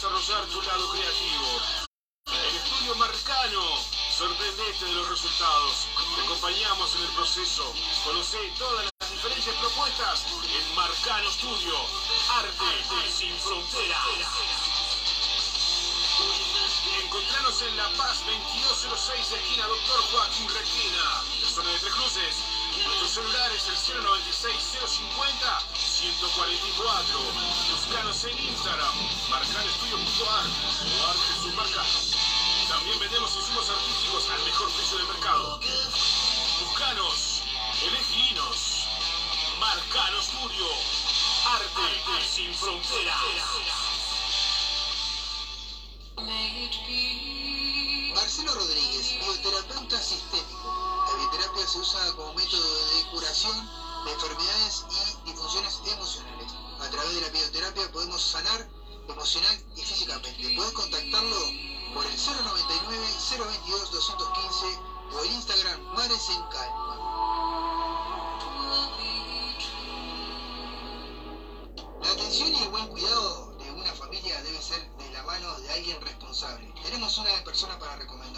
desarrollar tu lado creativo. El estudio Marcano. Sorprendete de los resultados. Te acompañamos en el proceso. Conoce todas las diferentes propuestas en Marcano Studio. Arte sin fronteras. Encontranos en La Paz 2206, esquina Doctor Joaquín Requina, zona de Tres Cruces. Nuestro celular es el 096-050-144. Buscanos en Instagram, marcanestudio.ar o Arte Jesús También vendemos insumos artísticos al mejor precio del mercado. Buscanos, eleginos. Marcano Studio. Arte sin fronteras. Marcelo Rodríguez, bioterapeuta sistémico. Se usa como método de curación de enfermedades y disfunciones emocionales. A través de la bioterapia podemos sanar emocional y físicamente. Puedes contactarlo por el 099 022 215 o el Instagram Mares en Calma. La atención y el buen cuidado de una familia debe ser de la mano de alguien responsable tenemos una persona para recomendarte.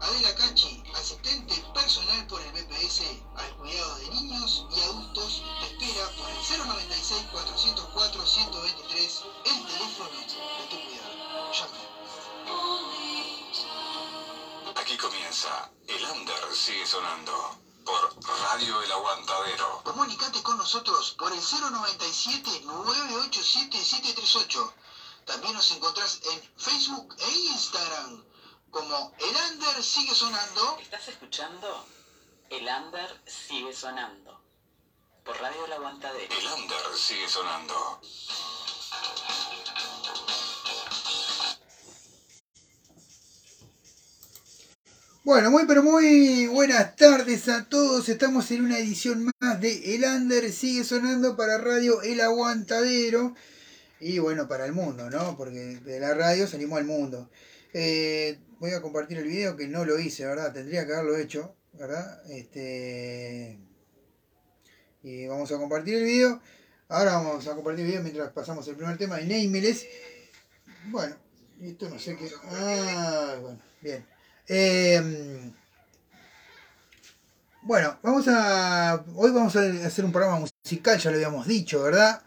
Adela Cachi, asistente personal por el BPS al cuidado de niños y adultos, te espera por el 096-404-123, el teléfono de tu cuidado. Llama. Aquí comienza El Under sigue sonando por Radio El Aguantadero. Comunicate con nosotros por el 097-987-738 también nos encontrás en Facebook e Instagram como El Under Sigue Sonando. ¿Estás escuchando? El Under Sigue Sonando. Por Radio La Aguantadera. El Under Sigue Sonando. Bueno, muy pero muy buenas tardes a todos. Estamos en una edición más de El Under sigue sonando para Radio El Aguantadero y bueno, para el mundo, ¿no? Porque de la radio salimos al mundo. Eh, voy a compartir el video que no lo hice, ¿verdad? Tendría que haberlo hecho, ¿verdad? Este, y vamos a compartir el video. Ahora vamos a compartir el video mientras pasamos el primer tema de Nameless. Bueno, esto no sé qué. Ah, bueno, bien. Em, bueno, vamos a. Hoy vamos a hacer un programa musical, ya lo habíamos dicho, ¿verdad?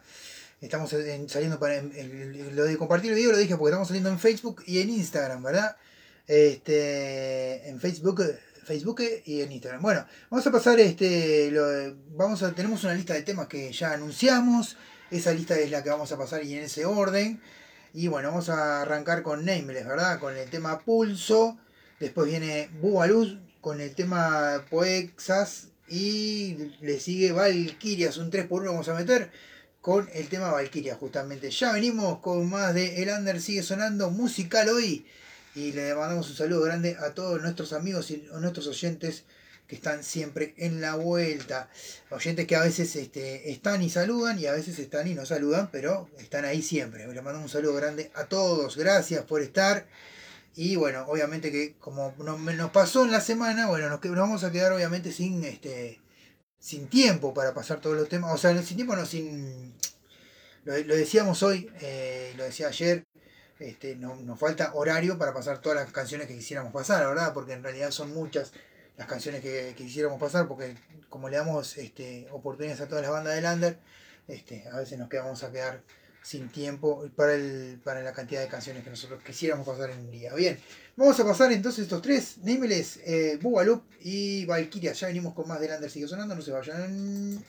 Estamos saliendo para. lo de compartir el video lo dije porque estamos saliendo en Facebook y en Instagram, ¿verdad? Este, en Facebook, Facebook y en Instagram. Bueno, vamos a pasar este. vamos a, tenemos una lista de temas que ya anunciamos. Esa lista es la que vamos a pasar y en ese orden. Y bueno, vamos a arrancar con Nameless, ¿verdad? Con el tema Pulso. Después viene Bugaluz con el tema Poexas. Y le sigue Valkyrias, un 3x1 vamos a meter con el tema Valkyria, justamente. Ya venimos con más de El Under sigue sonando musical hoy. Y le mandamos un saludo grande a todos nuestros amigos y nuestros oyentes que están siempre en la vuelta. Oyentes que a veces este, están y saludan y a veces están y no saludan, pero están ahí siempre. Le mandamos un saludo grande a todos. Gracias por estar. Y bueno, obviamente que como nos pasó en la semana, bueno, nos, vamos a quedar obviamente sin este sin tiempo para pasar todos los temas, o sea, sin tiempo no, sin... Lo, decíamos hoy, eh, lo decía ayer, este, no, nos falta horario para pasar todas las canciones que quisiéramos pasar, ¿verdad? Porque en realidad son muchas las canciones que, quisiéramos pasar, porque como le damos este, oportunidades a todas las bandas de Lander, este, a veces nos quedamos a quedar sin tiempo para, la cantidad de canciones que nosotros quisiéramos pasar en un día. Bien, vamos a pasar entonces estos tres, Nameless, eh, Bugaloop y Valkyria. Ya venimos con más de Lander, sigue sonando, no se vayan.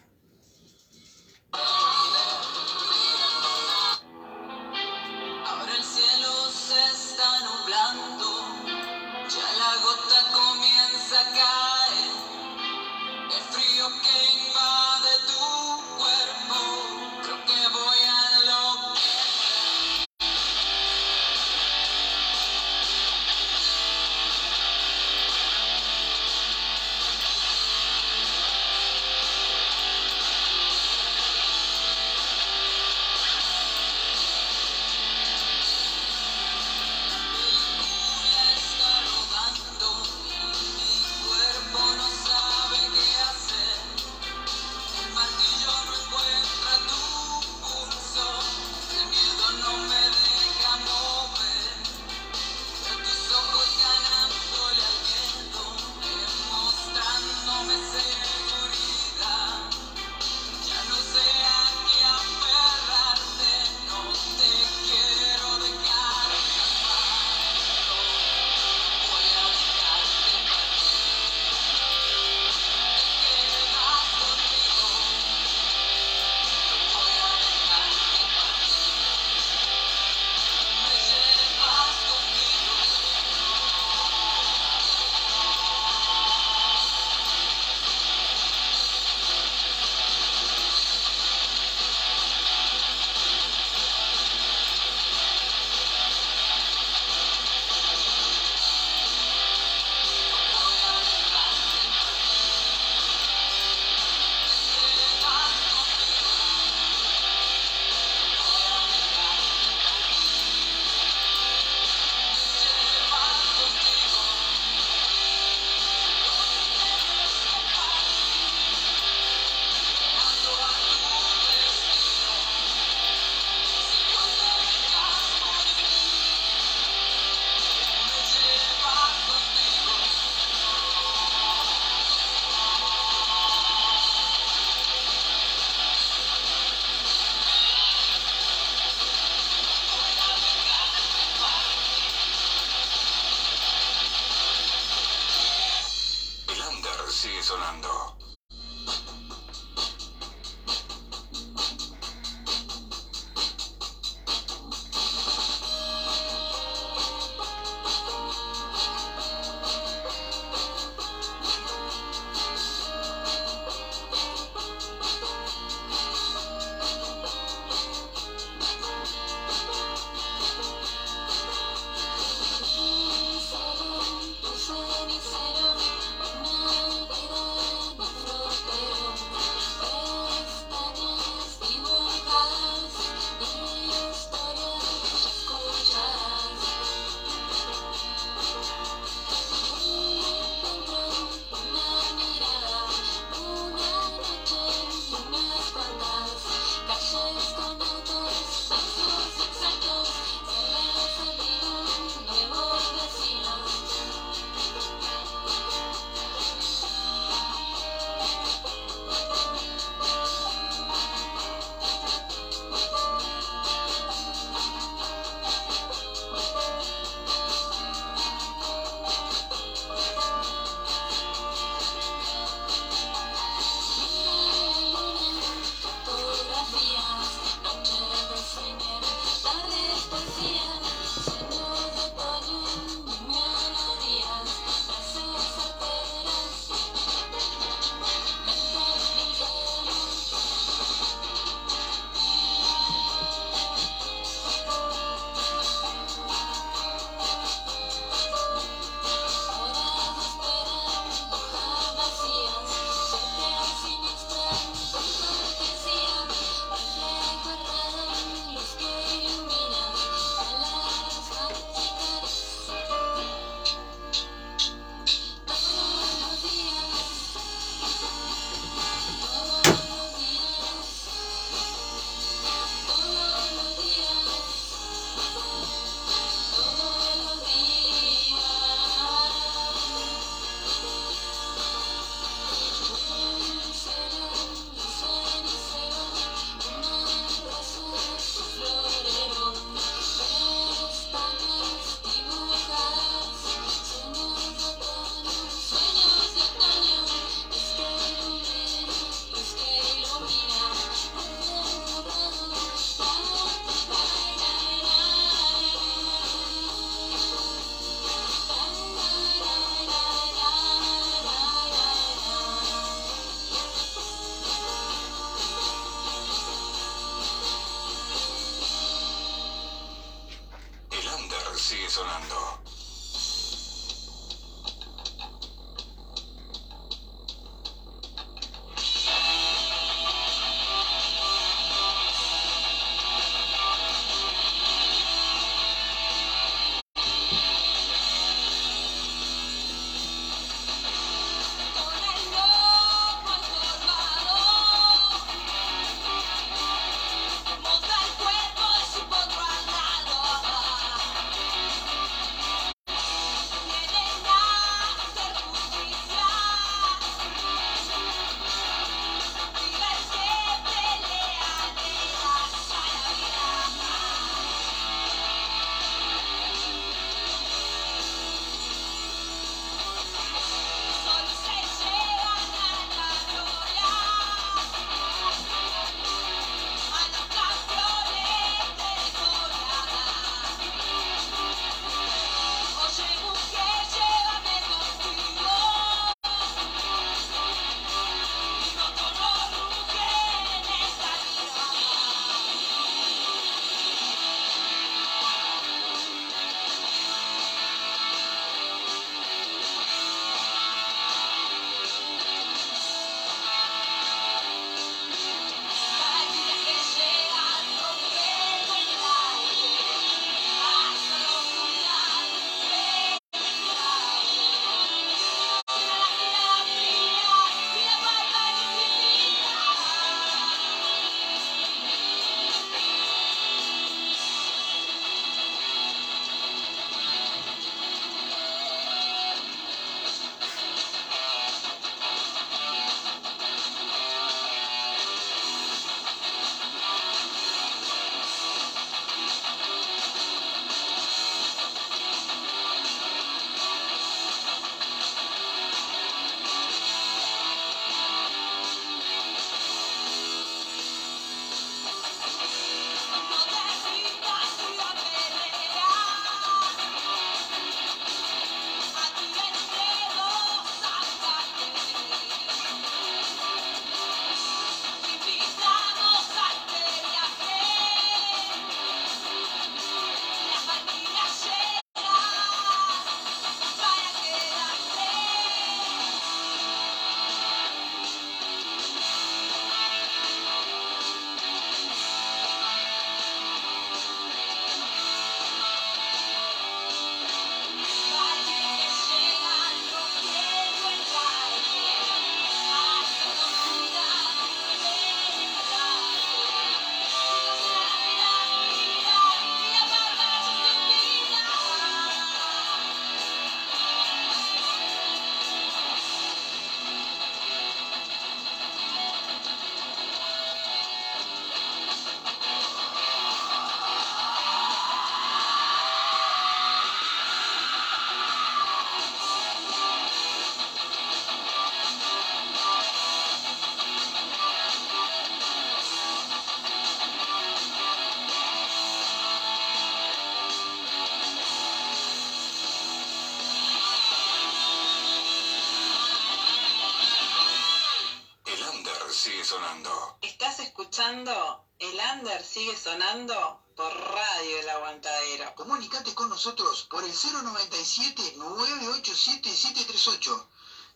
Por Radio El Aguantadero. Comunicate con nosotros por el 097-987-738.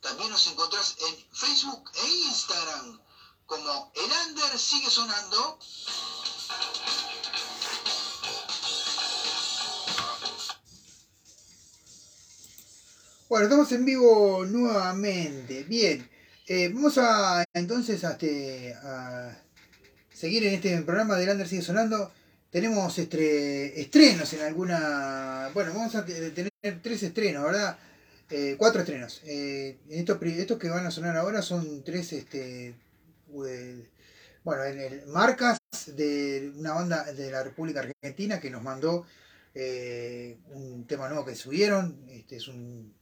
También nos encontrás en Facebook e Instagram como El Under sigue sonando. Bueno, estamos en vivo nuevamente. Bien, eh, vamos a entonces a, este, a seguir en este programa de Lander sigue sonando. Tenemos este, estrenos en alguna. Bueno, vamos a te- tener tres estrenos, ¿verdad? Eh, cuatro estrenos. Eh, estos, estos que van a sonar ahora son tres, este, eh, bueno, en el- marcas de una banda de la República Argentina que nos mandó eh, un tema nuevo que subieron. Este es un,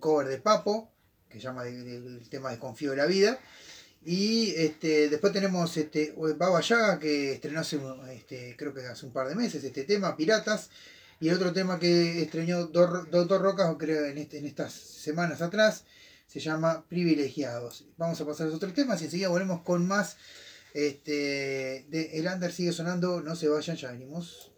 cover de Papo que se llama el- el tema Desconfío de la Vida. Y este, después tenemos este, Baba Yaga que estrenó hace, este, creo que hace un par de meses este tema, Piratas. Y el otro tema que estrenó Doctor Rocas, creo en, este, en estas semanas atrás, se llama Privilegiados. Vamos a pasar a los otros temas y enseguida volvemos con más. Este, de El Under sigue sonando, no se vayan, ya venimos.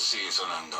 Sigue sonando.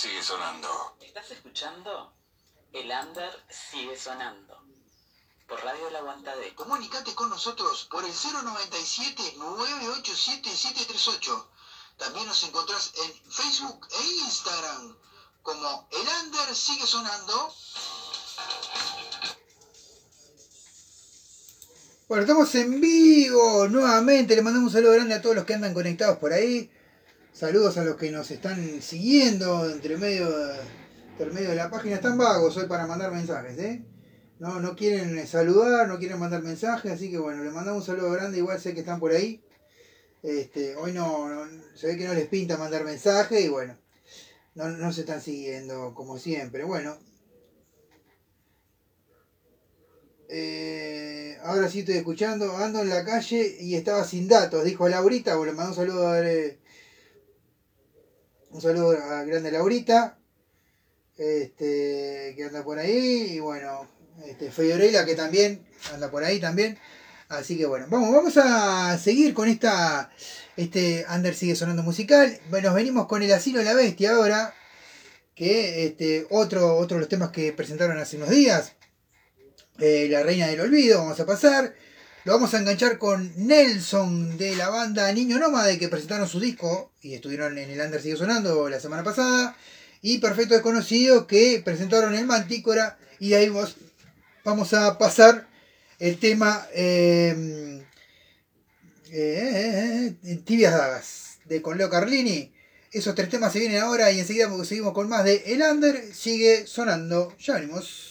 Sigue sonando. ¿Estás escuchando? El under sigue sonando. Por Radio El Aguantadero. Comunicate con nosotros por el 097-987-738. También nos encontrás en Facebook e Instagram como El Under Sigue Sonando. Bueno, estamos en vivo nuevamente. Le mandamos un saludo grande a todos los que andan conectados por ahí. Saludos a los que nos están siguiendo entre medio, entre medio de la página. Están vagos hoy para mandar mensajes, ¿eh? no, no quieren saludar, no quieren mandar mensajes, así que bueno, les mandamos un saludo grande, igual sé que están por ahí. Este, hoy no, no- se ve que no les pinta mandar mensajes y bueno, no, no se están siguiendo como siempre. Bueno, eh, ahora sí estoy escuchando, ando en la calle y estaba sin datos, dijo Laurita, bueno, le mando un saludo a, eh, un saludo a grande Laurita, este, que anda por ahí, y bueno, este, Fiorella que también anda por ahí también. Así que bueno, vamos, vamos a seguir con esta, este Under sigue sonando musical. Bueno, nos venimos con el asilo de la bestia ahora, que este, otro, otro de los temas que presentaron hace unos días, eh, La Reina del Olvido, vamos a pasar. Lo vamos a enganchar con Nelson de la banda Niño Nómade que presentaron su disco y estuvieron en el Under Sigue Sonando la semana pasada. Y Perfecto Desconocido que presentaron el Mantícora y ahí vamos, vamos a pasar el tema eh, eh, Tibias Dagas de con Leo Carlini. Esos tres temas se vienen ahora y enseguida seguimos con más de El Under sigue sonando. Ya venimos.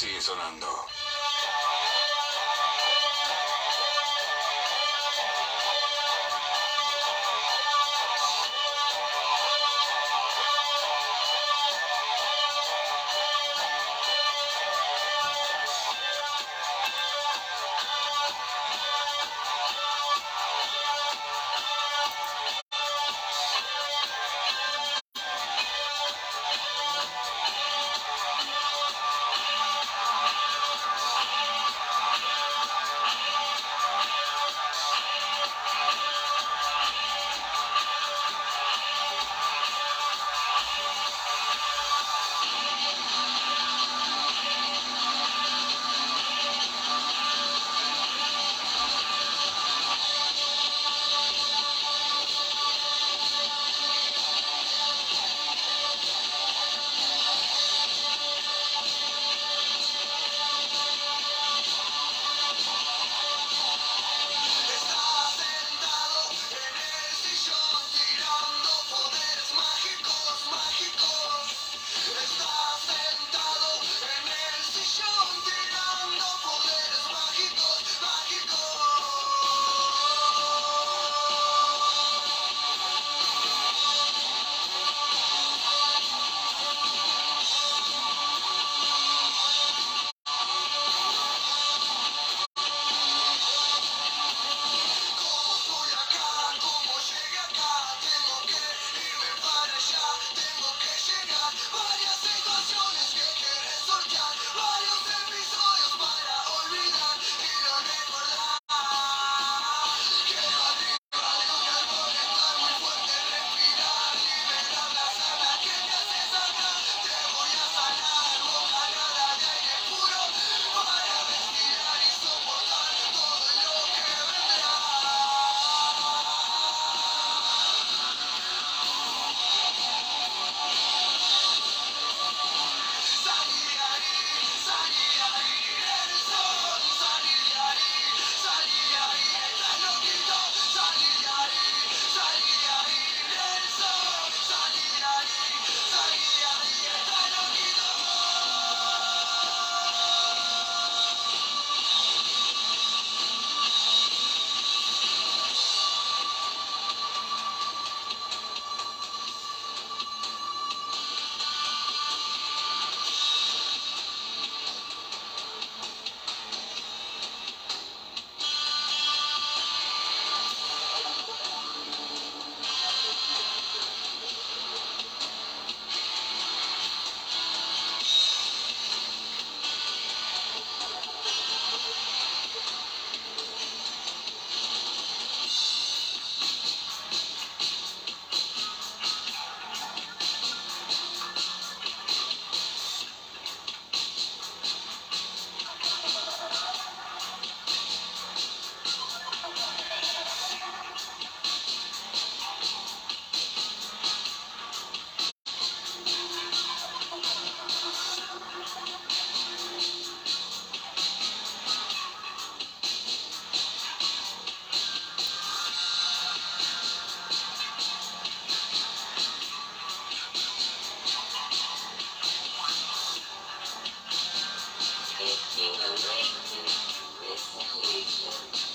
sigue sonando. Thank you.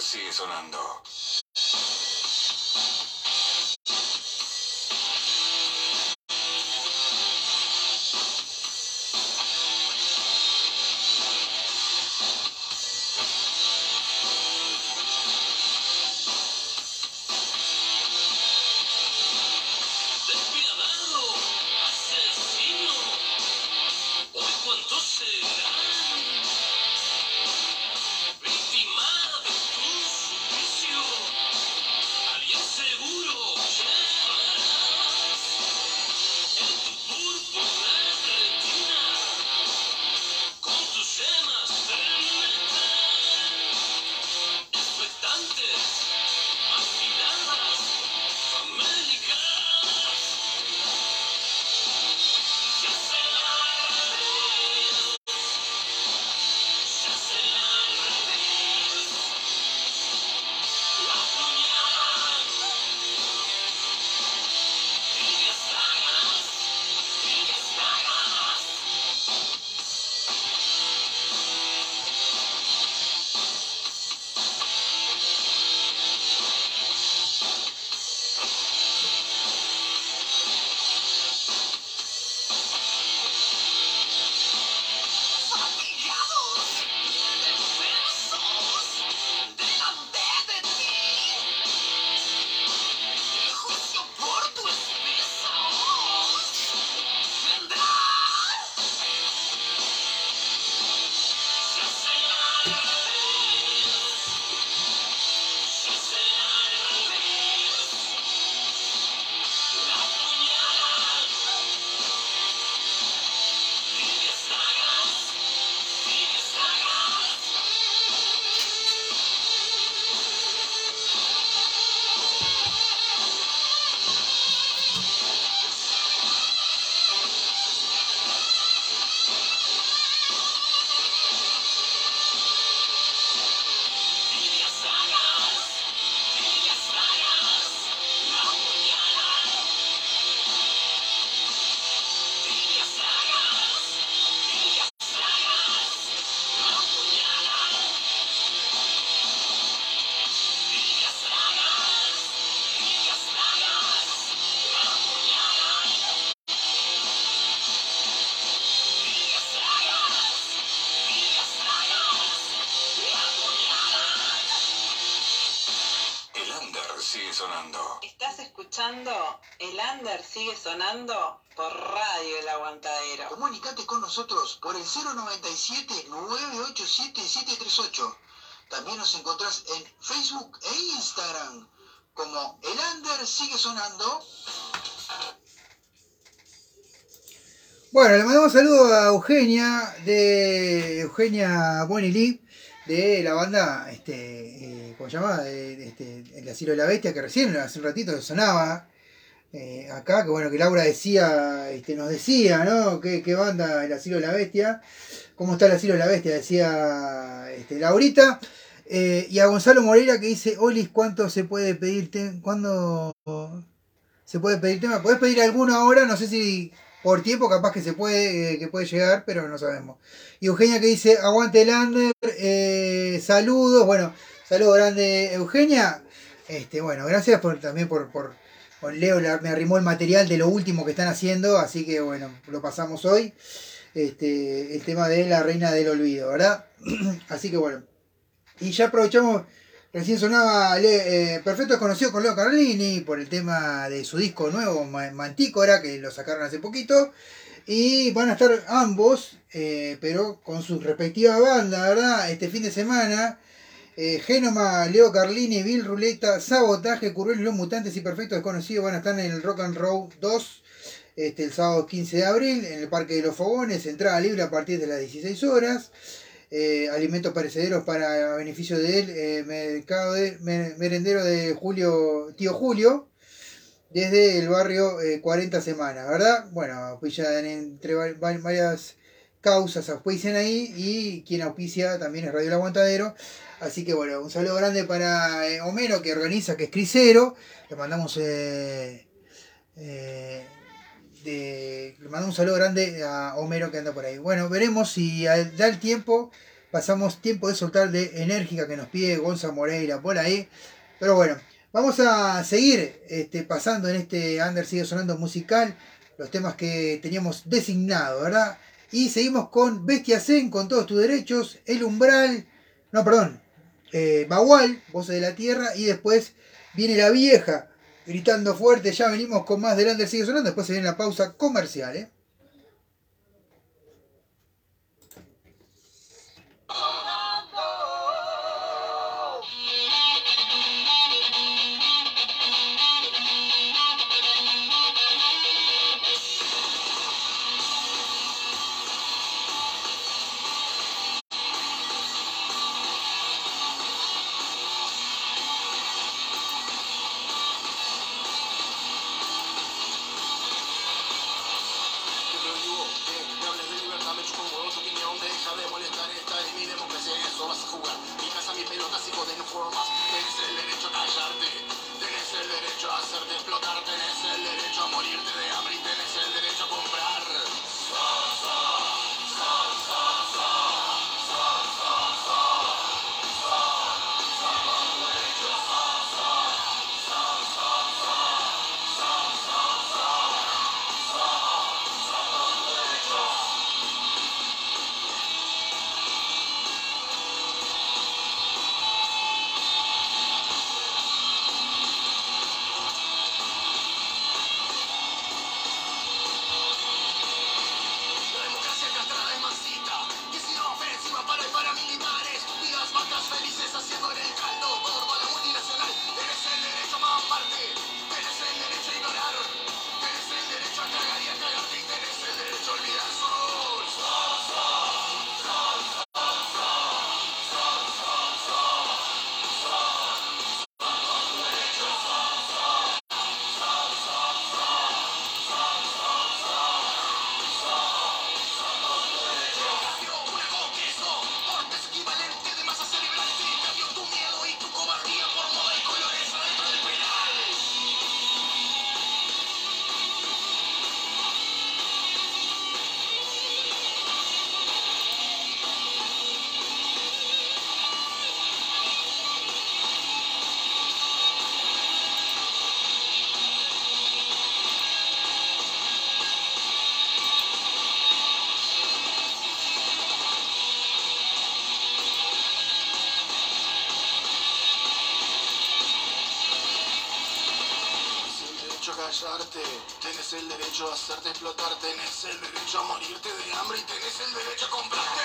Sigue sonando. Sonando por Radio El Aguantadero. Comunicate con nosotros por el 097-987-738. También nos encontrás en Facebook e Instagram como El Under sigue sonando. Bueno, le mandamos saludo a Eugenia, de Eugenia Bonilí, de la banda, este, eh, ¿cómo se llama? De- de este, El Asilo de la Bestia, que recién, hace un ratito, sonaba eh, acá, que bueno, que Laura decía, este, nos decía, ¿no? ¿Qué, qué banda El Asilo de la Bestia? ¿Cómo está el Asilo de la Bestia? Decía este, Laurita. Eh, y a Gonzalo Moreira que dice, Olis, ¿cuánto se puede pedir? ¿Cuándo se puede pedir tema? ¿Podés pedir alguno ahora? No sé si por tiempo capaz que se puede, eh, que puede llegar, pero no sabemos. Y Eugenia que dice, aguante eh, saludos, bueno, saludo grande Eugenia. Este, bueno, gracias por, también por, por Leo me arrimó el material de lo último que están haciendo, así que bueno, lo pasamos hoy. Este, el tema de la reina del olvido, ¿verdad? así que bueno. Y ya aprovechamos, recién sonaba eh, Perfecto Desconocido con Leo Carlini por el tema de su disco nuevo, Ma- Mantícora, que lo sacaron hace poquito. Y van a estar ambos, eh, pero con sus respectivas bandas, ¿verdad? Este fin de semana. Eh, Genoma, Leo Carlini, Bill Ruleta, Sabotaje, Curvel, Los Mutantes y Perfecto Desconocido van a estar en el Rock and Roll 2 este, el sábado 15 de abril en el Parque de los Fogones, entrada libre a partir de las 16 horas. Eh, alimentos perecederos para beneficio del eh, mercado de, mer- merendero de Julio, tío Julio, desde el barrio eh, 40 semanas, ¿verdad? Bueno, auspician entre va- va- varias causas, auspician ahí y quien auspicia también es Radio El Aguantadero. Así que bueno, un saludo grande para eh, Homero que organiza, que es Crisero. Le mandamos eh, eh, de- le mandamos un saludo grande a Homero que anda por ahí. Bueno, veremos si a- da el tiempo pasamos tiempo de soltar de enérgica que nos pide Gonza Moreira por ahí. Pero bueno, vamos a seguir este, pasando en este Under sigue sonando musical los temas que teníamos designado, ¿verdad? Y seguimos con Bestia Zen, con todos tus derechos, El Umbral, no, perdón, eh, Bagual, Voces de la Tierra, y después viene la vieja gritando fuerte, ya venimos con más del Under sigue sonando, después se viene la pausa comercial, ¿eh? El derecho a hacerte explotar, tenés el derecho a morirte de hambre y tenés el derecho a comprar,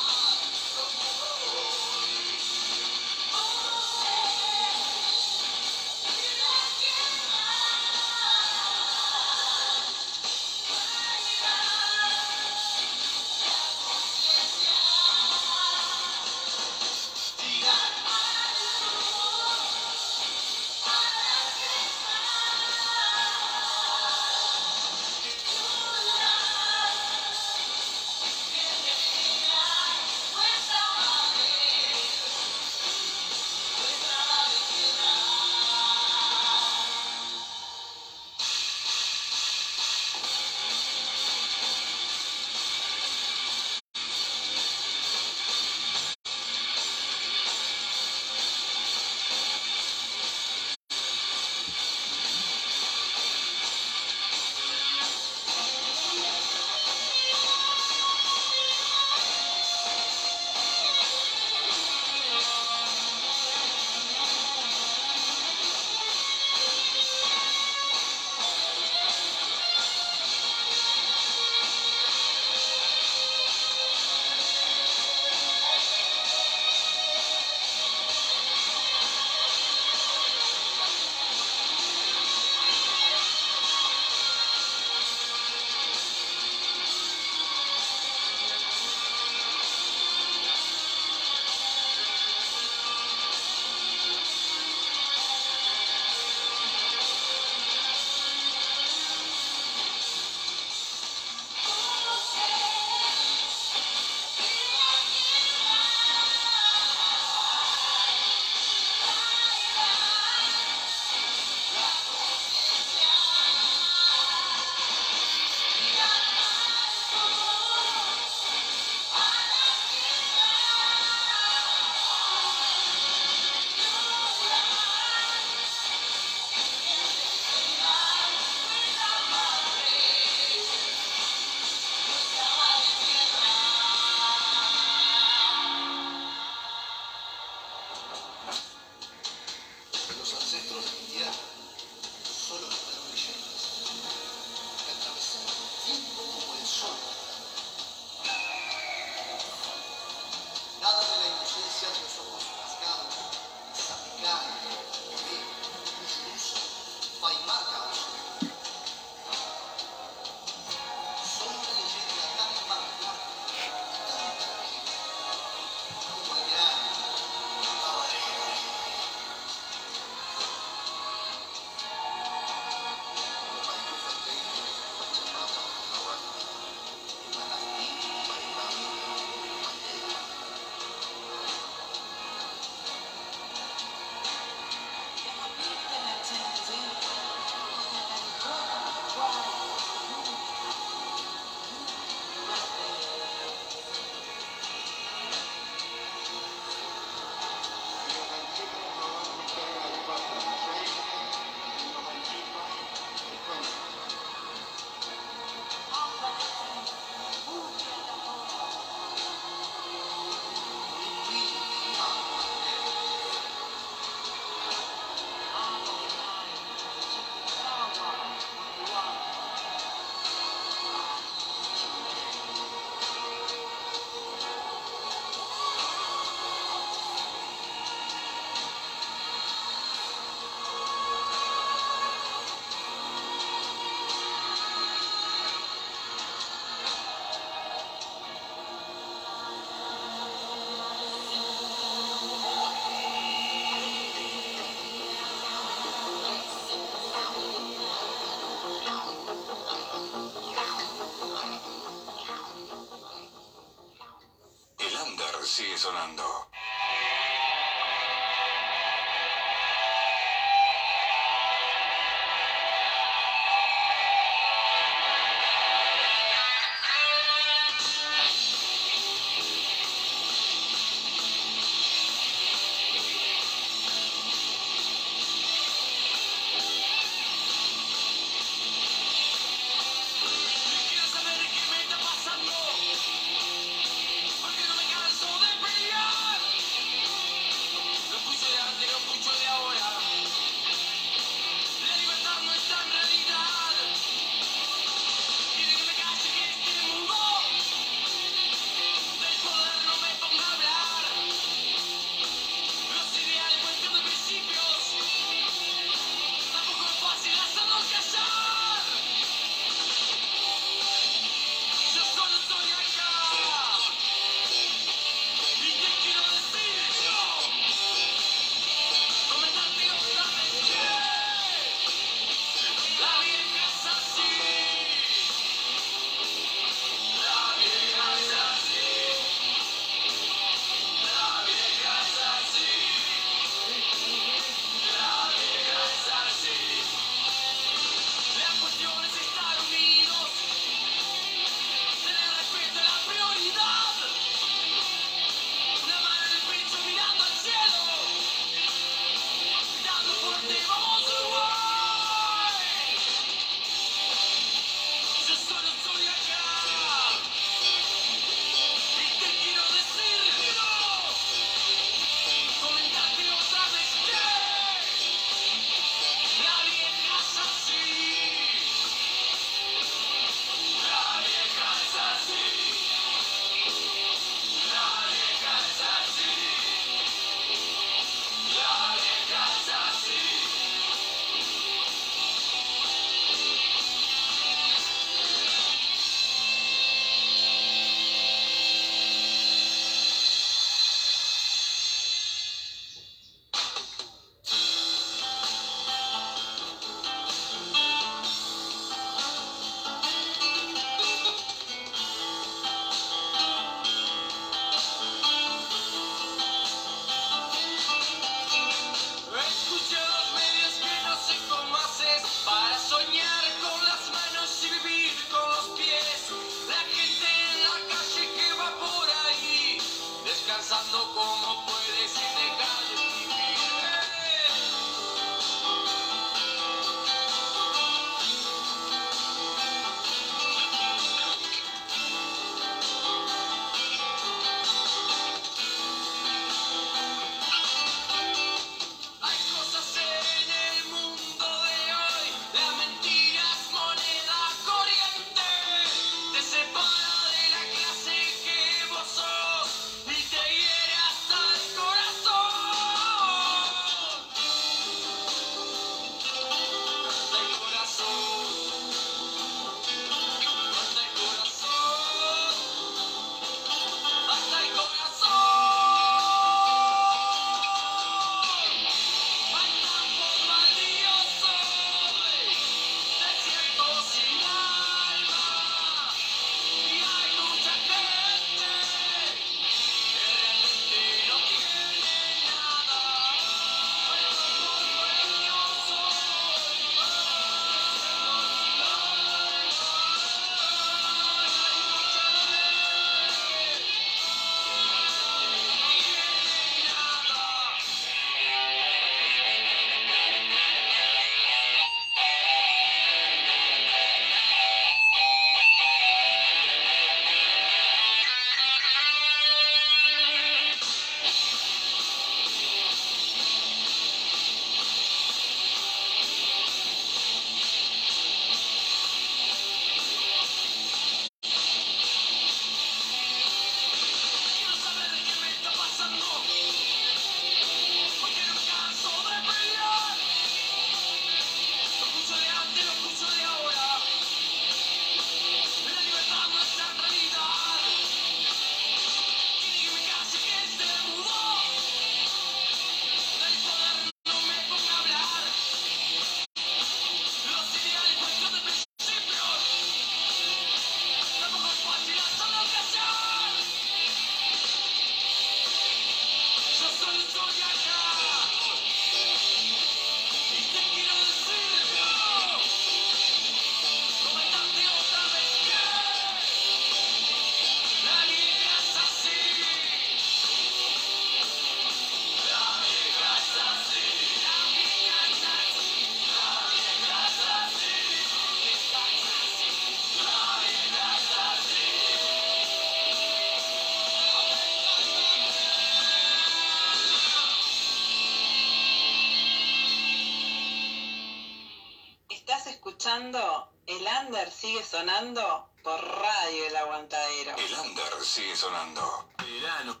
sonando por Radio El Aguantadero. El under sigue sonando. Verano.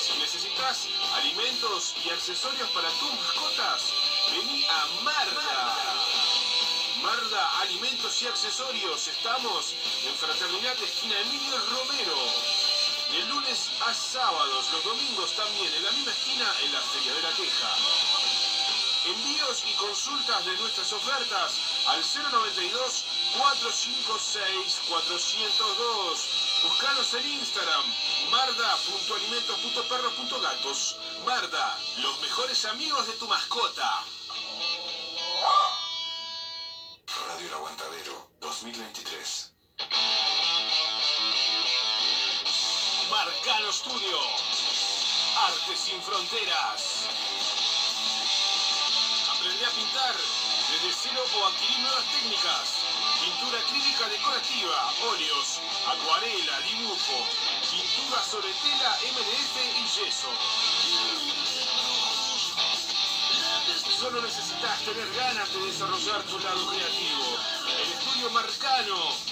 Si necesitas alimentos y accesorios para tus mascotas, vení a Marda. Marda Alimentos y Accesorios. Estamos en Fraternidad Esquina Emilio Romero. De lunes a sábados, los domingos también, en la misma esquina, en la Feria de la Queja. Envíos y consultas de nuestras ofertas al 092 456 402. Buscanos en Instagram, marda.alimentos.perros.gatos. Marda, los mejores amigos de tu mascota. Radio El Aguantadero 2023. Marcano Studio. Arte sin fronteras. A pintar desde cero o adquirir nuevas técnicas. Pintura acrílica decorativa, óleos, acuarela, dibujo, pintura sobre tela, MDF y yeso. Solo necesitas tener ganas de desarrollar tu lado creativo. El estudio Marcano.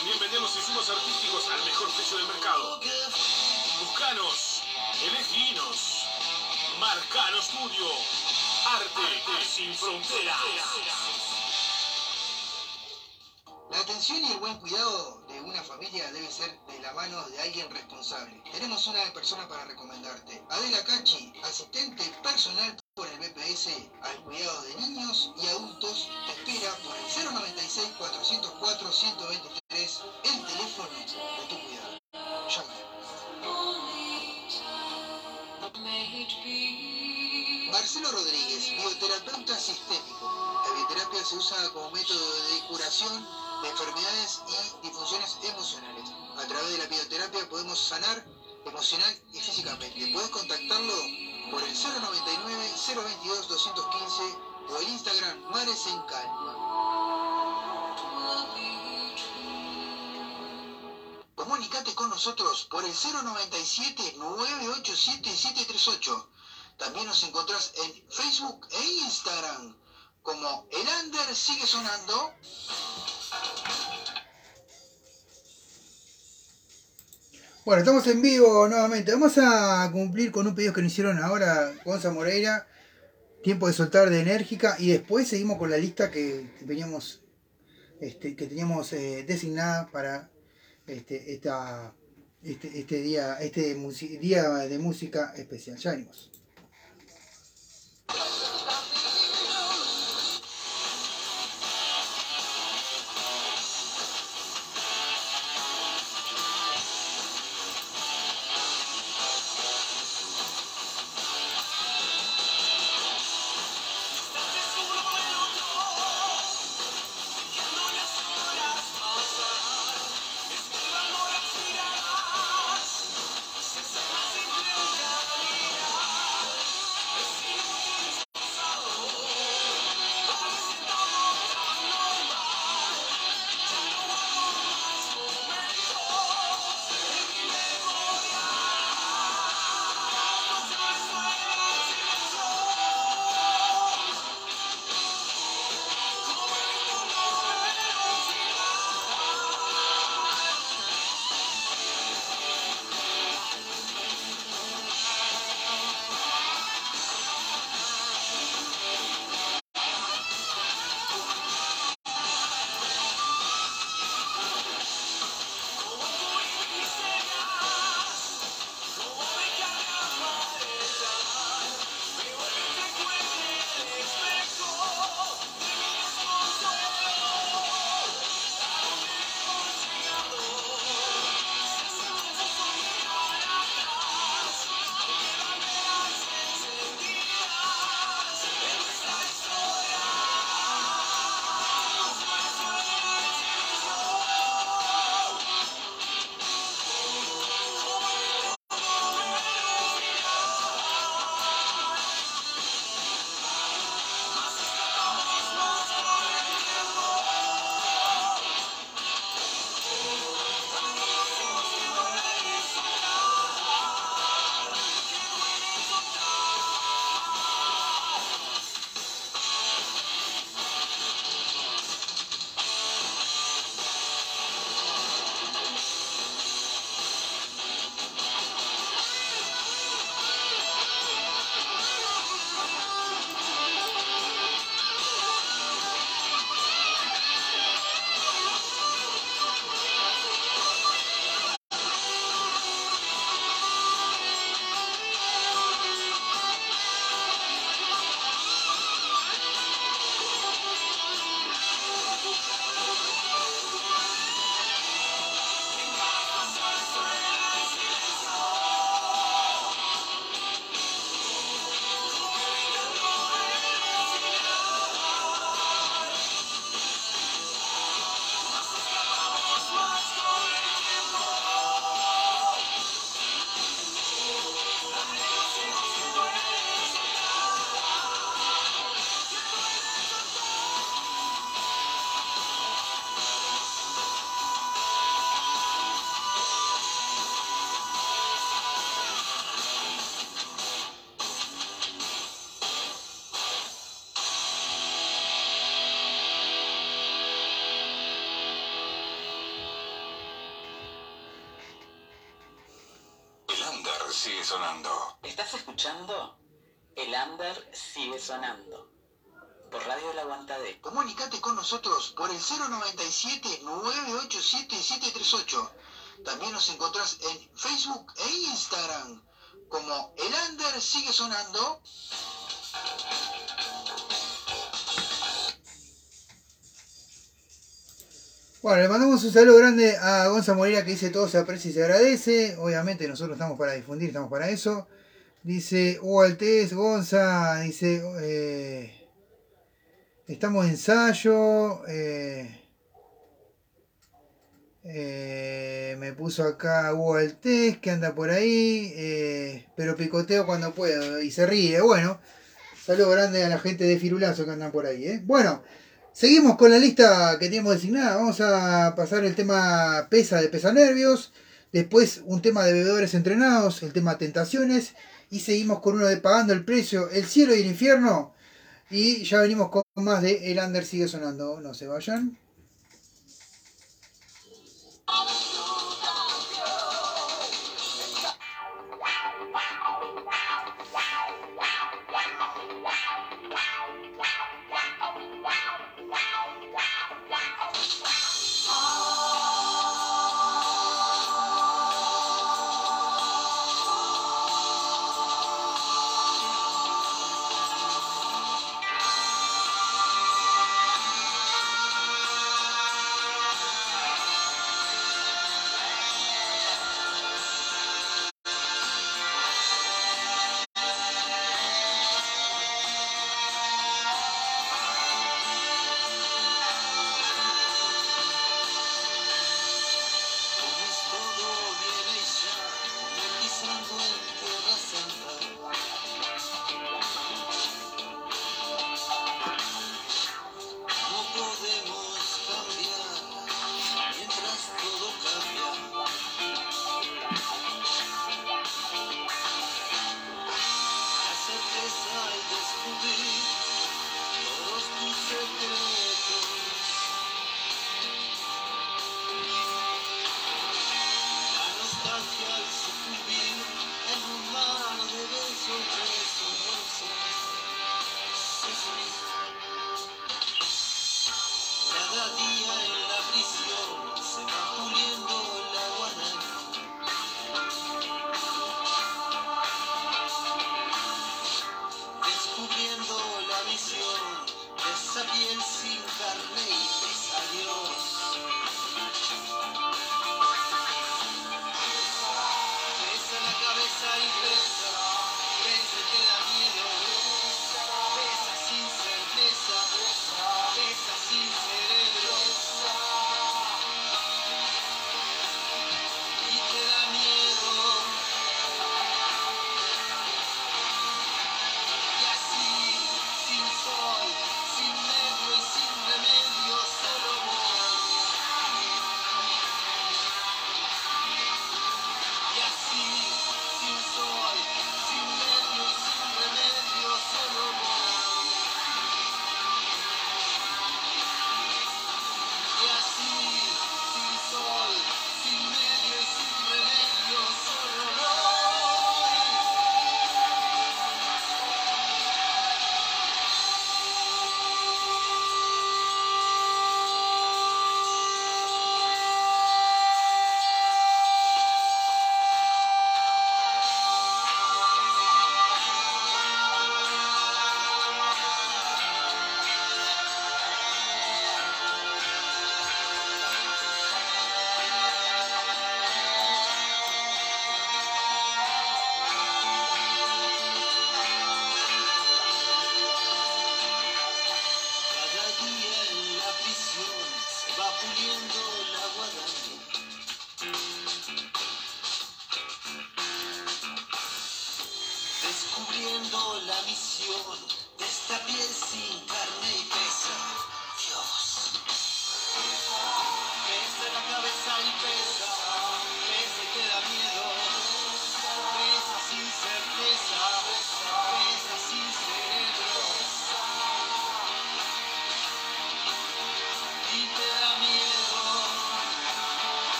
También vendemos insumos artísticos al mejor precio del mercado. Buscanos, eleginos. Marcano Studio. Arte sin fronteras. La atención y el buen cuidado de una familia debe ser de la mano de alguien responsable. Tenemos una persona para recomendarte. Adela Cachi, asistente personal por el BPS al cuidado de niños y adultos, te espera por el 096-404-123, el teléfono de tu cuidado. Llama. Marcelo Rodríguez, bioterapeuta sistémico. La bioterapia se usa como método de curación de enfermedades y disfunciones emocionales. A través de la bioterapia podemos sanar emocional y físicamente. Puedes contactarlo por el 099 022 215 o el Instagram Mares en Calma. Comunicate con nosotros por el 097 987 738. También nos encontrás en Facebook e Instagram como El Under sigue sonando. Bueno, estamos en vivo nuevamente. Vamos a cumplir con un pedido que nos hicieron ahora Gonza Moreira. Tiempo de soltar de enérgica. Y después seguimos con la lista que teníamos, este, que teníamos eh, designada para este, esta, este, este día, este día de música especial. Ya venimos. Sigue sonando. ¿Estás escuchando? El under sigue sonando. Por Radio El Aguantadero. Comunicate con nosotros por el 097-987-738. También nos encontrás en Facebook e Instagram como El Under Sigue Sonando. Bueno, le mandamos un saludo grande a Gonza Moreira que dice todo se aprecia y se agradece. Obviamente nosotros estamos para difundir, estamos para eso. Dice Hugo Altés, Gonza, dice eh, estamos en ensayo. eh, eh, me puso acá Hugo que anda por ahí. pero picoteo cuando puedo y se ríe. Bueno, saludo grande a la gente de Firulazo que andan por ahí. Bueno. Seguimos con la lista que teníamos designada. Vamos a pasar el tema pesa de pesa nervios. Después un tema de bebedores entrenados, el tema tentaciones. Y seguimos con uno de pagando el precio, el cielo y el infierno. Y ya venimos con más de El Under sigue sonando. No se vayan.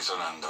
Sigue sonando. Estamos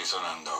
sigue sonando.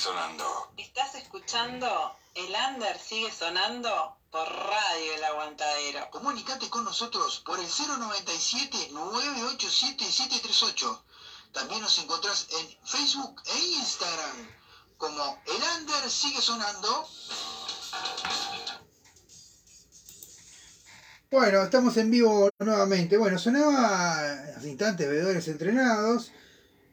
Sonando. Estás escuchando El Under sigue sonando por Radio El Aguantadero. Comunicate con nosotros por el 097-987-738. También nos encontrás en Facebook e Instagram como El Under sigue sonando. Bueno, estamos en vivo nuevamente. Bueno, sonaba hace instantes bebedores entrenados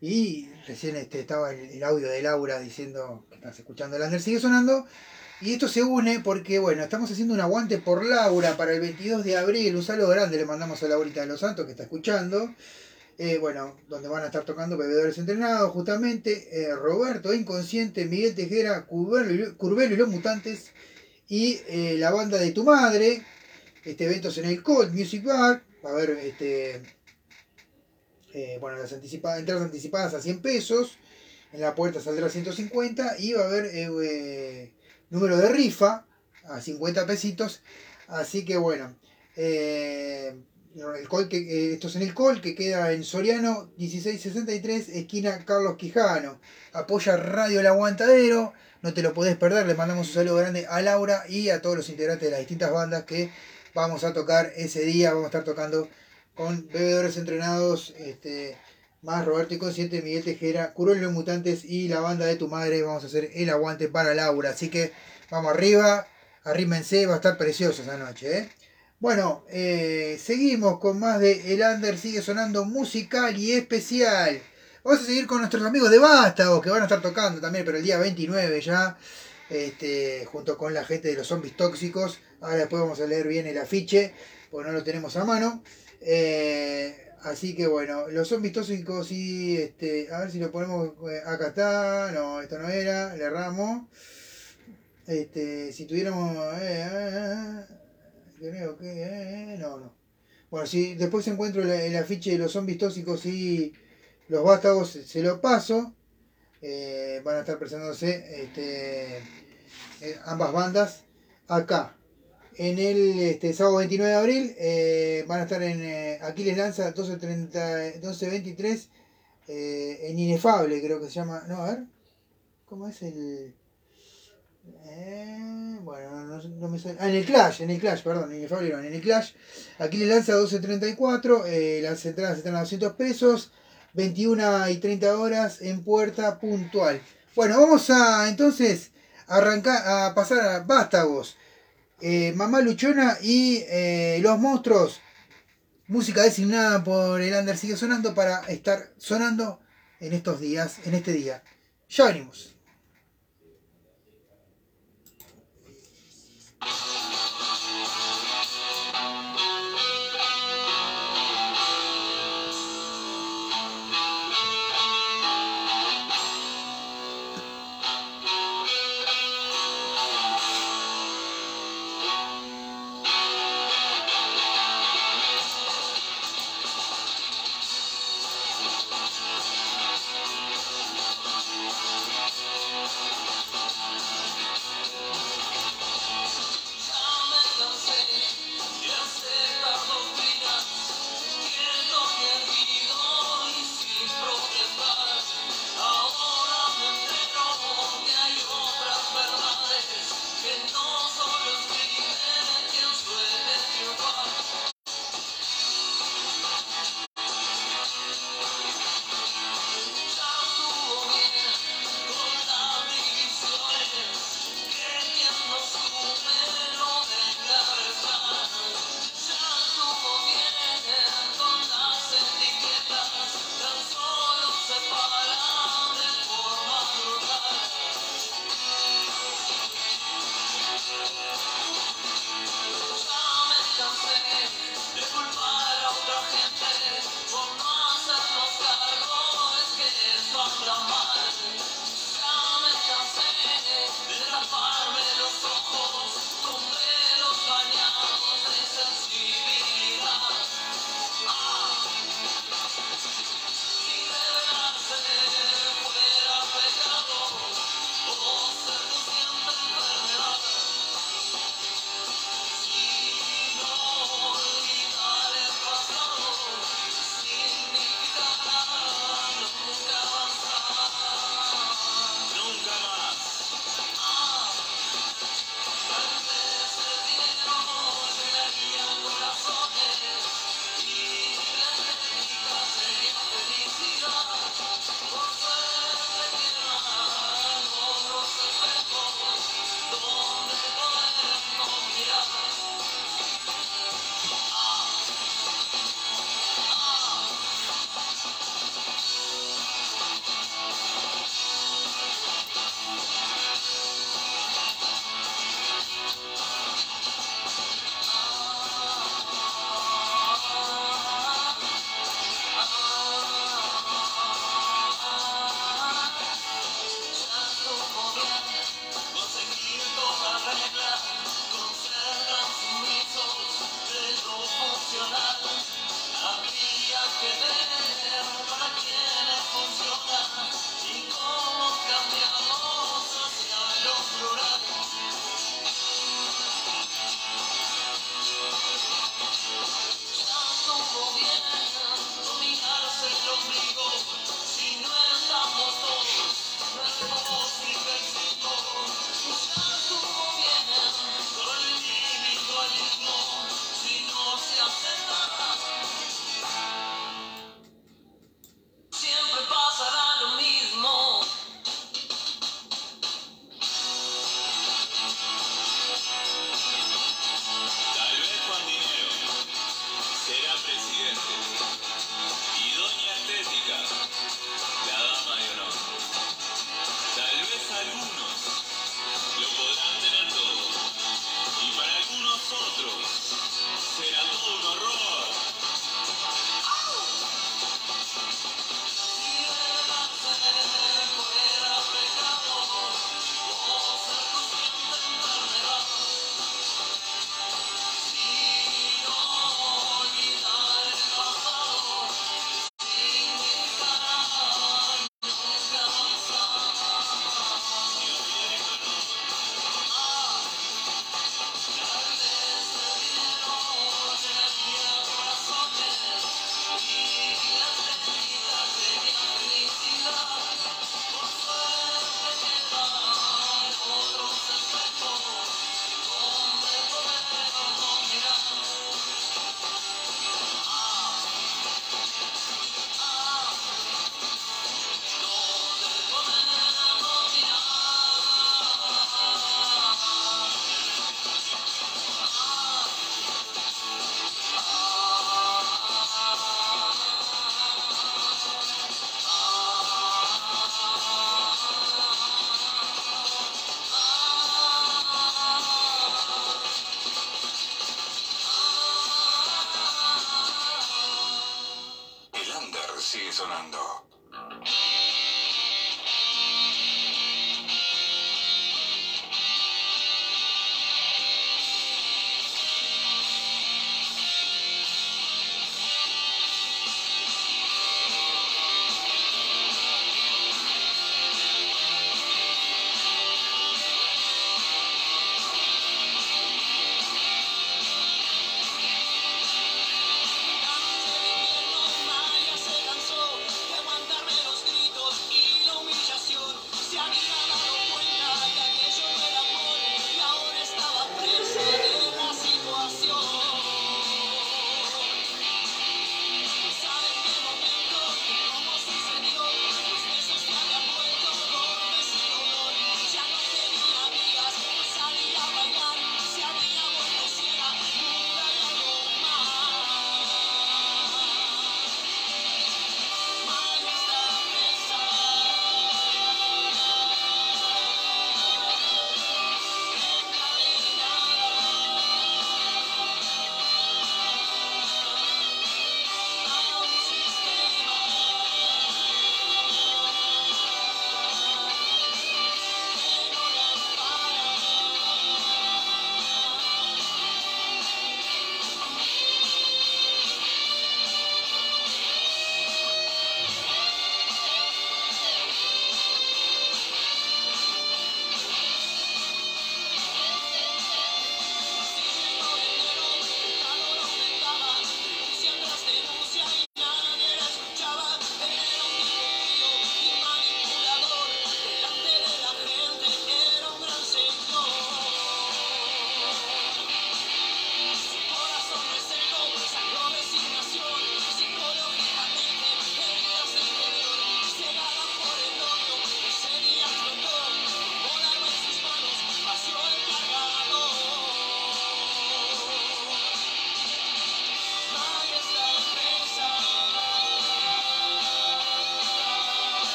y recién este, estaba el, el audio de Laura diciendo que estás escuchando el Under sigue sonando. Y esto se une porque, bueno, estamos haciendo un aguante por Laura para el 22 de abril. Un saludo grande le mandamos a Laurita de los Santos que está escuchando. Eh, bueno, donde van a estar tocando bebedores entrenados, justamente eh, Roberto Inconsciente, Miguel Tejera, Curbelo y, los Mutantes y eh, la banda de tu madre. Este evento es en el Cold Music Bar. Va a haber este, eh, bueno, las anticipadas, entradas anticipadas a 100 pesos. En la puerta saldrá 150 y va a haber eh, eh, número de rifa a 50 pesitos. Así que bueno, el col que, esto es en el Col que queda en Soriano 1663, esquina Carlos Quijano. Apoya Radio El Aguantadero, no te lo podés perder. Le mandamos un saludo grande a Laura y a todos los integrantes de las distintas bandas que vamos a tocar ese día. Vamos a estar tocando con bebedores entrenados, este, más Roberto Inconsciente, Miguel Tejera, Curol y los Mutantes y la banda de tu madre. Vamos a hacer el aguante para Laura. Así que vamos arriba, arrímense, va a estar precioso esa noche. ¿eh? Bueno, eh, seguimos con más de El Under sigue sonando musical y especial. Vamos a seguir con nuestros amigos de Vástagos que van a estar tocando también, pero el día 29 ya, este, junto con la gente de los zombies tóxicos. Ahora después vamos a leer bien el afiche, porque no lo tenemos a mano. Eh, así que bueno, los zombies tóxicos y este, a ver si lo ponemos. eh, acá está, no, esto no era, le erramos. Este, si tuviéramos. eh, eh, creo que. no, no. Bueno, si después encuentro el, el afiche de los zombies tóxicos y los vástagos, se, lo paso. Van a estar presentándose este, ambas bandas acá. En el este, sábado 29 de abril eh, van a estar en eh, Aquiles Lanza 12.30 12.23 eh, en Inefable, creo que se llama. No, a ver. ¿Cómo es el.? Eh, bueno, no, no me suena. Ah, en el Clash, en el Clash, perdón, en Inefable no, en el Clash. Aquí le lanza 12.34, eh, las entradas están a 200 pesos, 21 y 30 horas en puerta puntual. Bueno, vamos a entonces arrancar, a pasar a Vástagos, eh, Mamá Luchona y eh, Los Monstruos. Música designada por el Under sigue sonando para estar sonando en estos días, en este día. Ya venimos.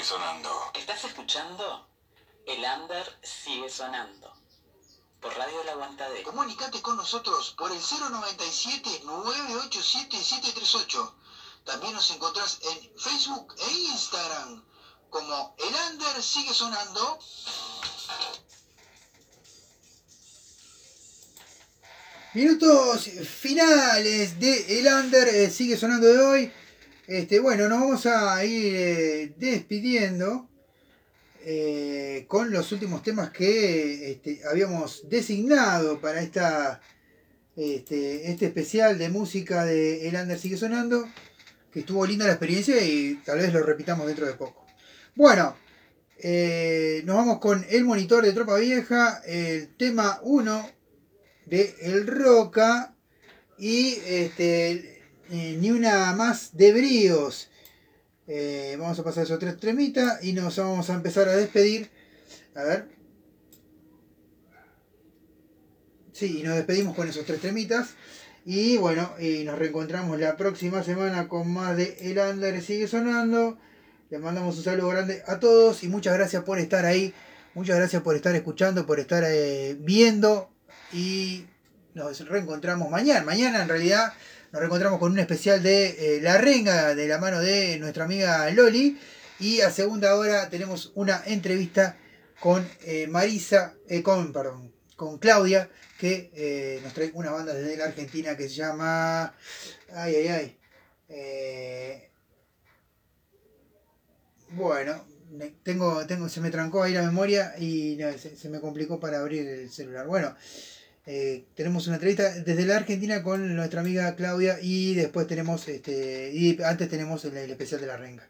Sigue sonando. ¿Estás escuchando? El under sigue sonando. Por Radio El Aguantadero. Comunicate con nosotros por el 097-987-738. También nos encontrás en Facebook e Instagram como El Under Sigue Sonando. Minutos finales de El Under eh, sigue sonando de hoy. Este, bueno, nos vamos a ir eh, despidiendo eh, con los últimos temas que este, habíamos designado para esta, este, este especial de música de El Under sigue sonando. Que estuvo linda la experiencia y tal vez lo repitamos dentro de poco. Bueno, eh, nos vamos con el monitor de Tropa Vieja, el tema 1 de El Roca y este, eh, ni una más de bríos. Eh, vamos a pasar esos tres tremitas y nos vamos a empezar a despedir. A ver. Sí, y nos despedimos con esos tres tremitas. Y bueno, y nos reencontramos la próxima semana con más de El Under sigue sonando. Les mandamos un saludo grande a todos y muchas gracias por estar ahí. Muchas gracias por estar escuchando, por estar eh, viendo. Y nos reencontramos mañana. Mañana en realidad nos reencontramos con un especial de eh, La Renga de la mano de nuestra amiga Loli. Y a segunda hora tenemos una entrevista con eh, Marisa, eh, con, Claudia, que nos trae una banda desde la Argentina que se llama. Ay, ay, ay. Bueno, tengo, tengo, se me trancó ahí la memoria y se me complicó para abrir el celular. Bueno, eh, tenemos una entrevista desde la Argentina con nuestra amiga Claudia y después tenemos, este, y antes tenemos el, el especial de la renga.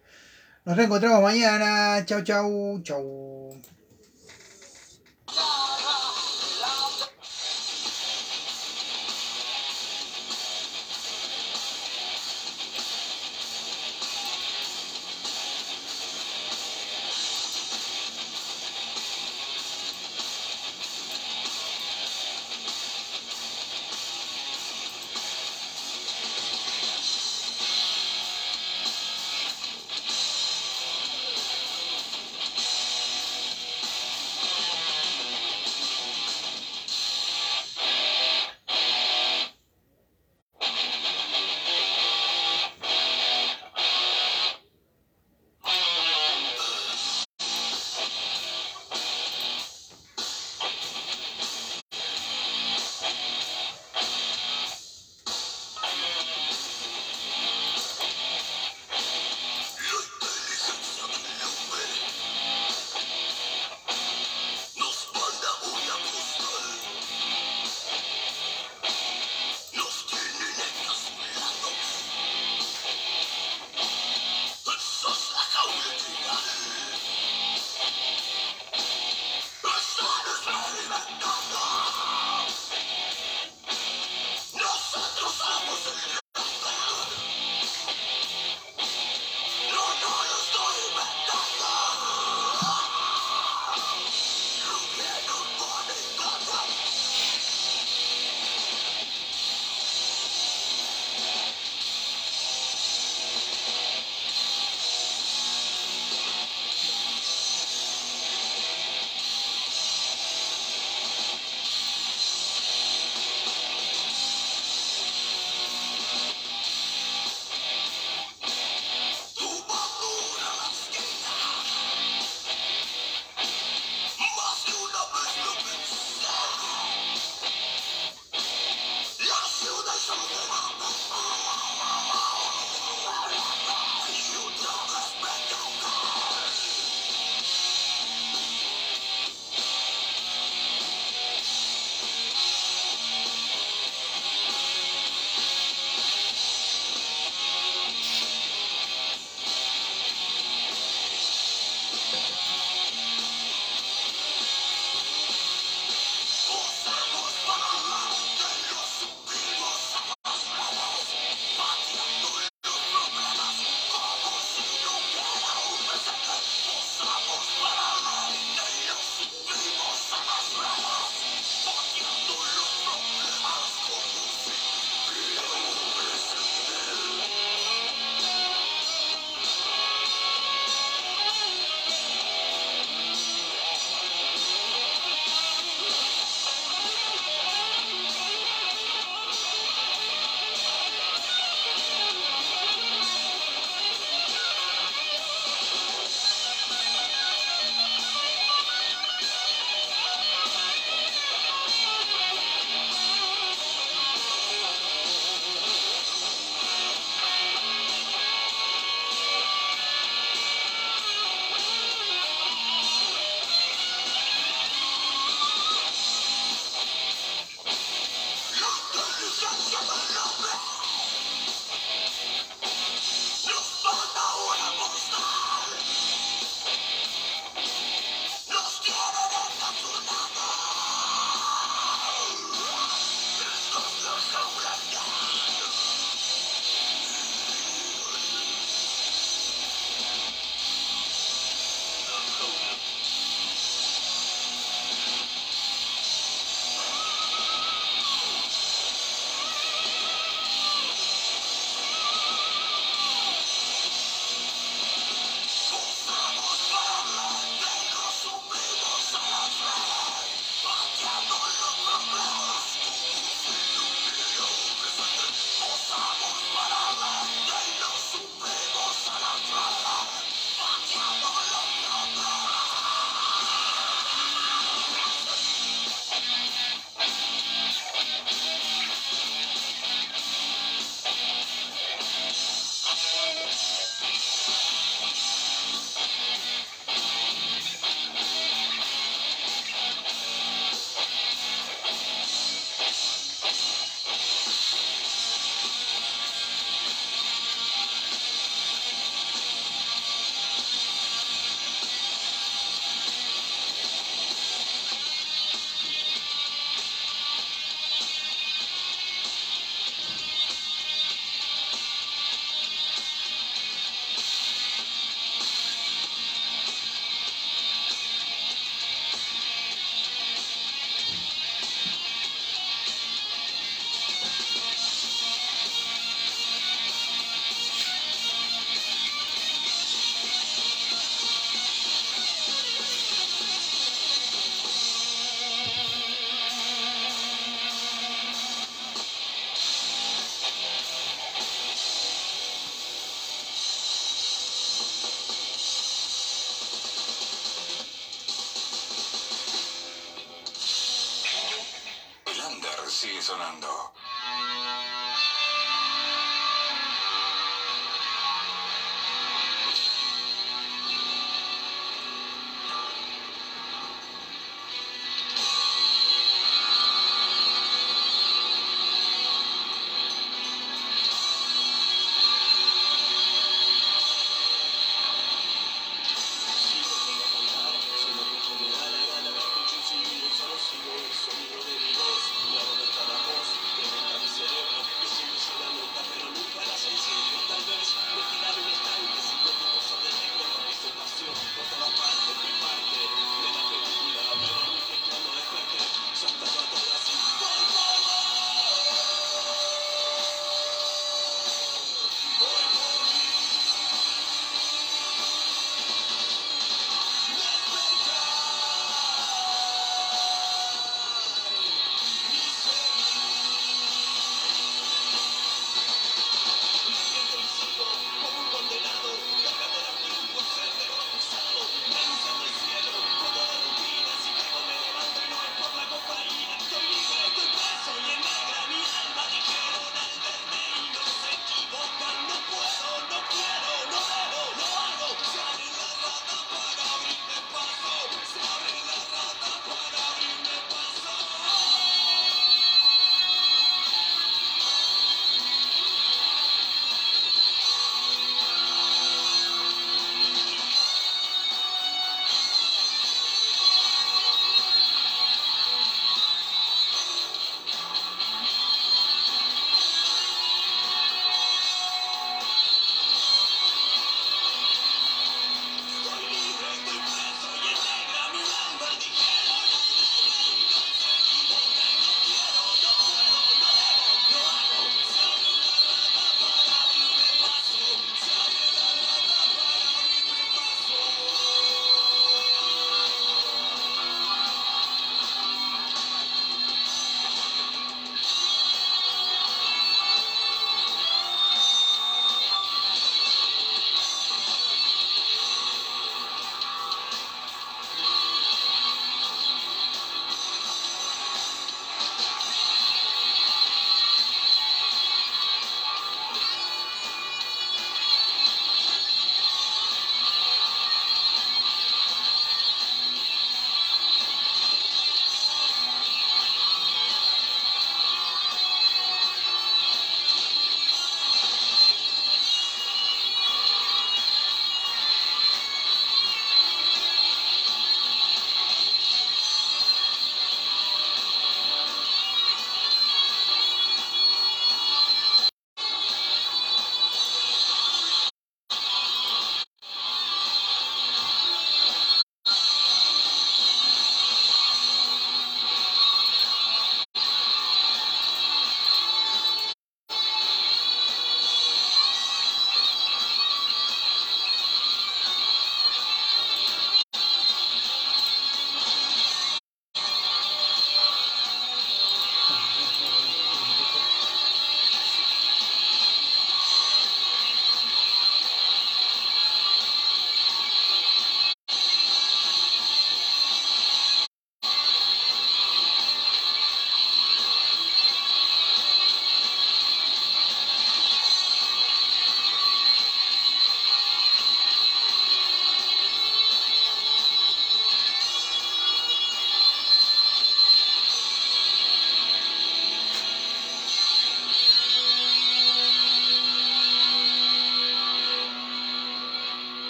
Nos reencontramos mañana. Chau, chau, chau.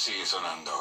Sigue sonando.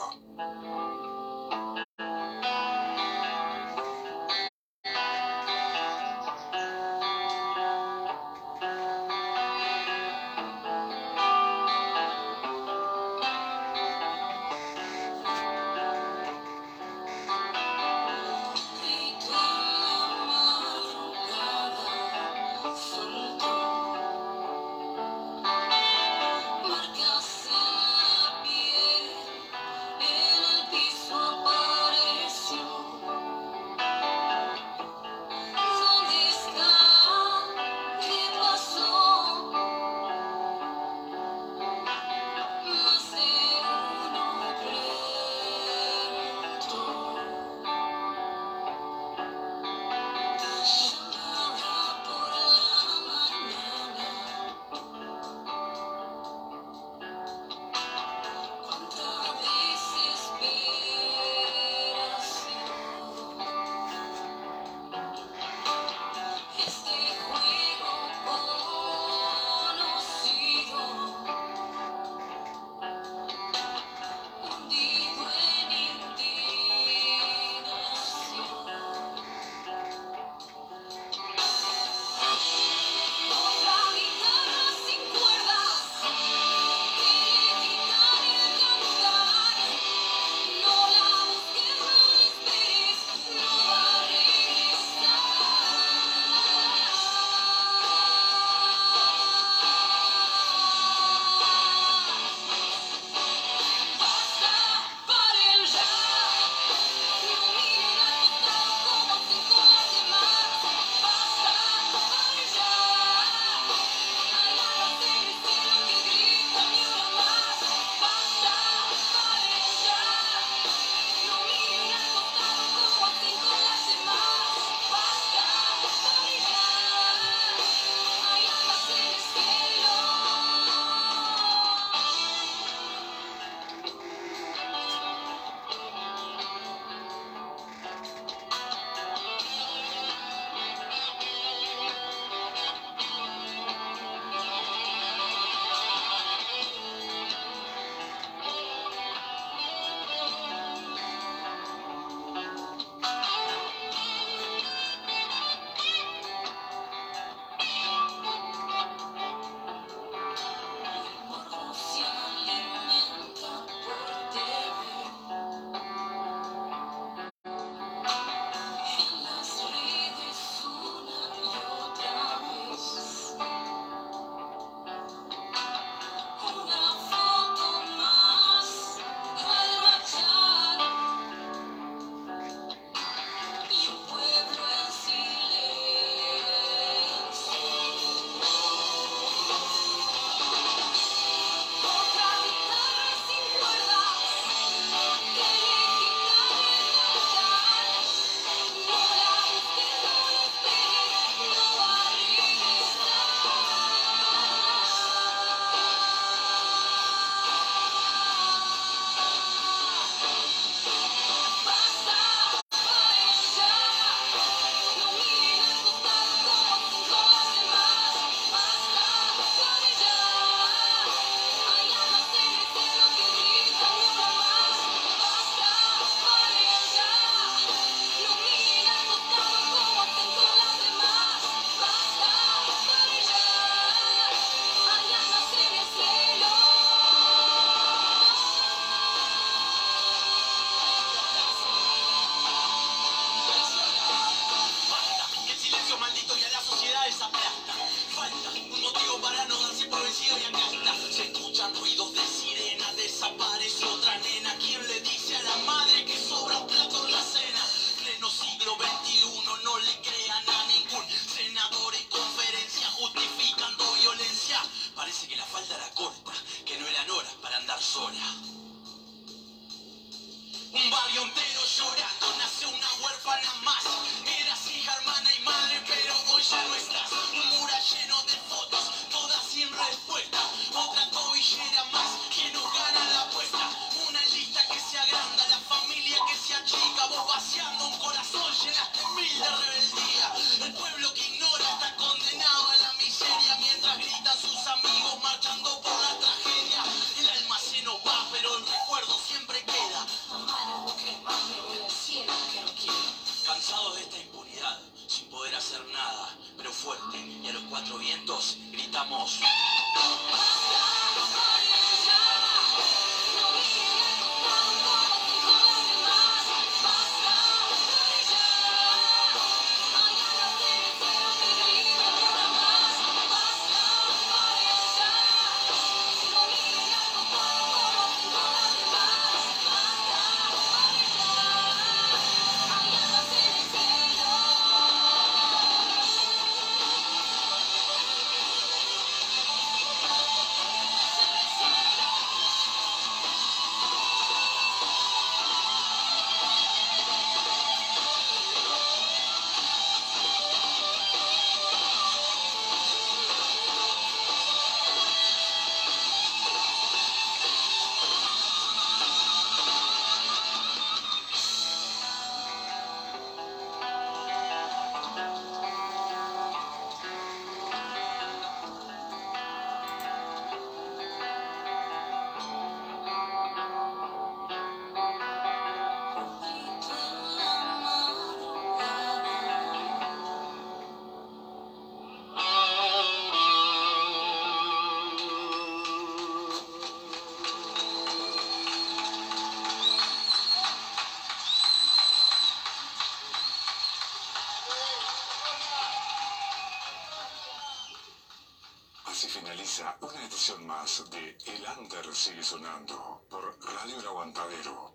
Una edición más de El Under sigue sonando por Radio El Aguantadero.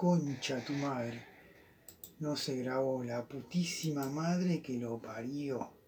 Concha tu madre. No se grabó la putísima madre que lo parió.